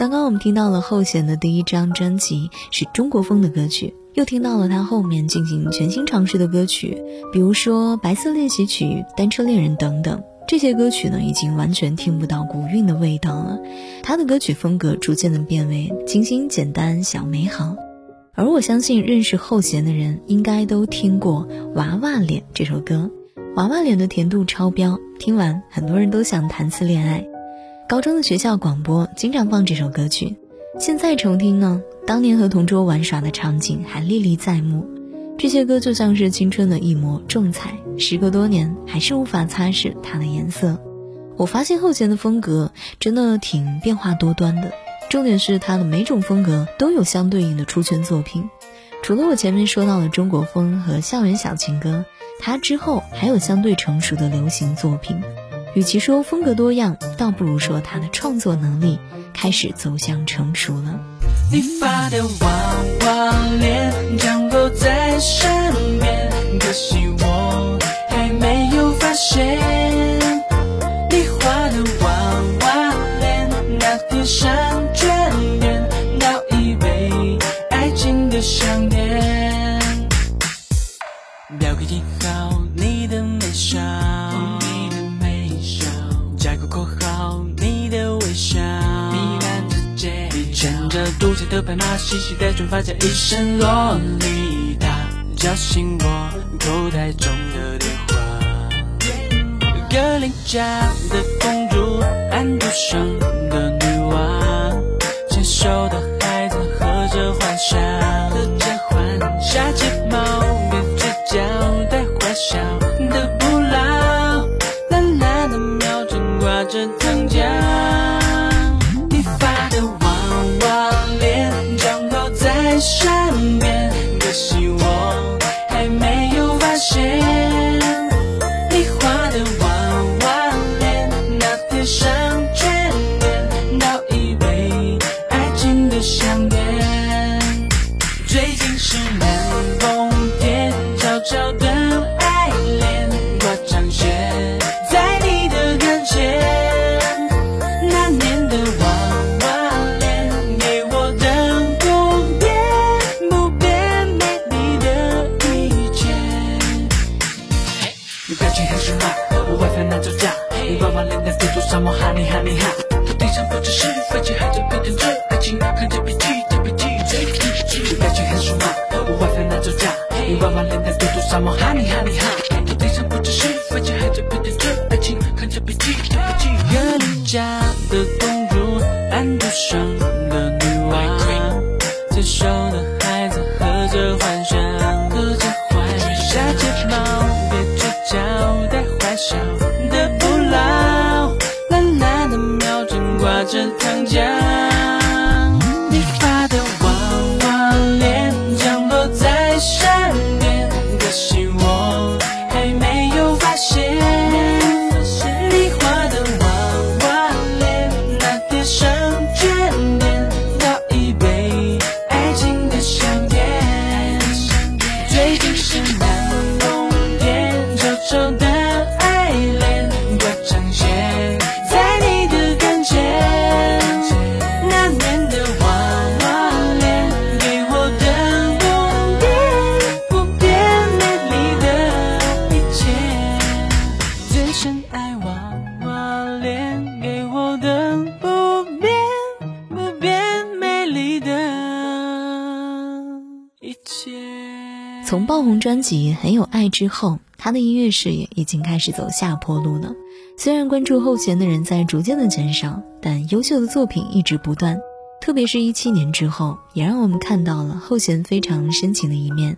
刚刚我们听到了后弦的第一张专辑是中国风的歌曲，又听到了他后面进行全新尝试的歌曲，比如说《白色练习曲》《单车恋人》等等。这些歌曲呢，已经完全听不到古韵的味道了。他的歌曲风格逐渐的变为清新、简单、小美好。而我相信，认识后弦的人应该都听过《娃娃脸》这首歌，《娃娃脸》的甜度超标，听完很多人都想谈次恋爱。高中的学校广播经常放这首歌曲，现在重听呢，当年和同桌玩耍的场景还历历在目。这些歌就像是青春的一抹重彩，时隔多年还是无法擦拭它的颜色。我发现后弦的风格真的挺变化多端的，重点是他的每种风格都有相对应的出圈作品。除了我前面说到的中国风和校园小情歌，他之后还有相对成熟的流行作品。与其说风格多样，倒不如说他的创作能力开始走向成熟了。你发的娃娃脸降落在身边，可惜我还没有发现。你画的娃娃脸那贴上眷恋，倒以为爱情的项链，标个记号你独裁的白马，细细的卷发加一身洛丽塔，叫醒我口袋中的电话。格林家的公主，安徒生的女王，牵手的孩子喝着幻想，喝着幻想，情看见。从爆红专辑《很有爱》之后，他的音乐事业已经开始走下坡路了。虽然关注后弦的人在逐渐的减少，但优秀的作品一直不断。特别是一七年之后，也让我们看到了后弦非常深情的一面。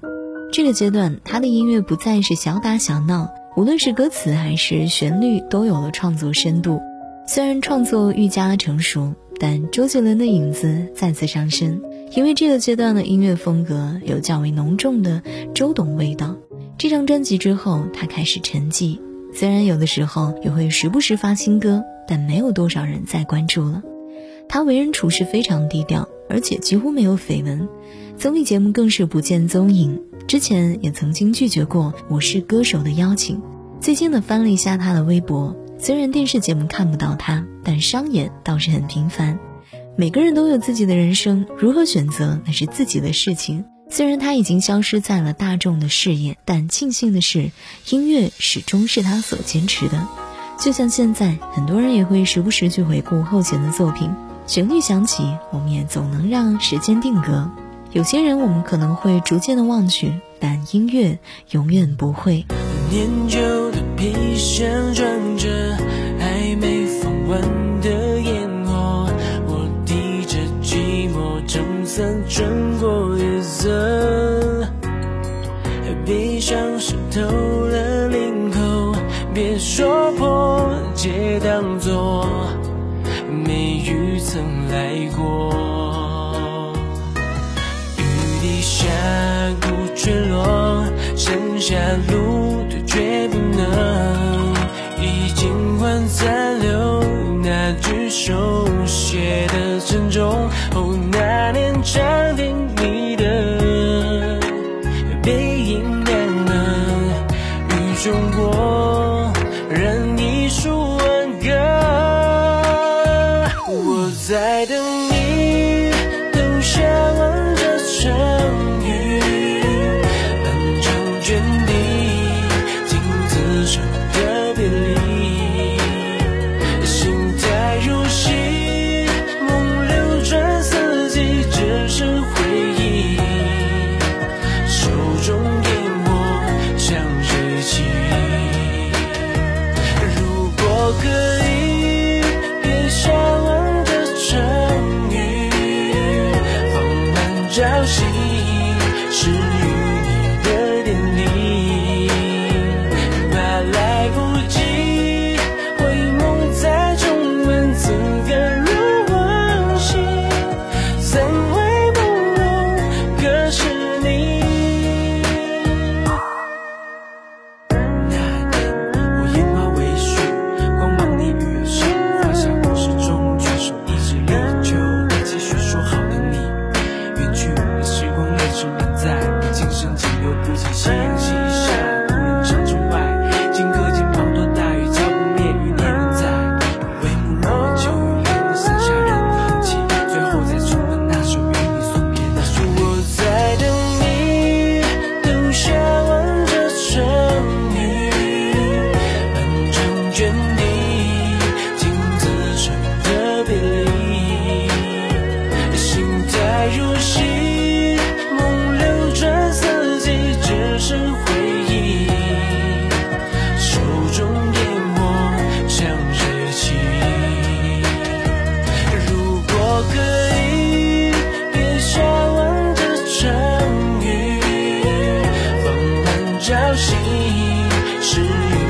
这个阶段，他的音乐不再是小打小闹，无论是歌词还是旋律，都有了创作深度。虽然创作愈加成熟。但周杰伦的影子再次上升，因为这个阶段的音乐风格有较为浓重的周董味道。这张专辑之后，他开始沉寂，虽然有的时候也会时不时发新歌，但没有多少人再关注了。他为人处事非常低调，而且几乎没有绯闻，综艺节目更是不见踪影。之前也曾经拒绝过《我是歌手》的邀请。最近的翻了一下他的微博，虽然电视节目看不到他，但商演倒是很频繁。每个人都有自己的人生，如何选择那是自己的事情。虽然他已经消失在了大众的视野，但庆幸的是，音乐始终是他所坚持的。就像现在，很多人也会时不时去回顾后弦的作品。旋律响起，我们也总能让时间定格。有些人我们可能会逐渐的忘却，但音乐永远不会。念旧的皮箱装着穿过夜色，悲伤湿透了领口，别说破，借当作。没雨曾来过，雨滴下鼓坠落，剩下路途却不能，已经换在那句手写的珍重。哦，那年长亭你的背影亮了，雨中我，任一束。在等你，朝夕，是与。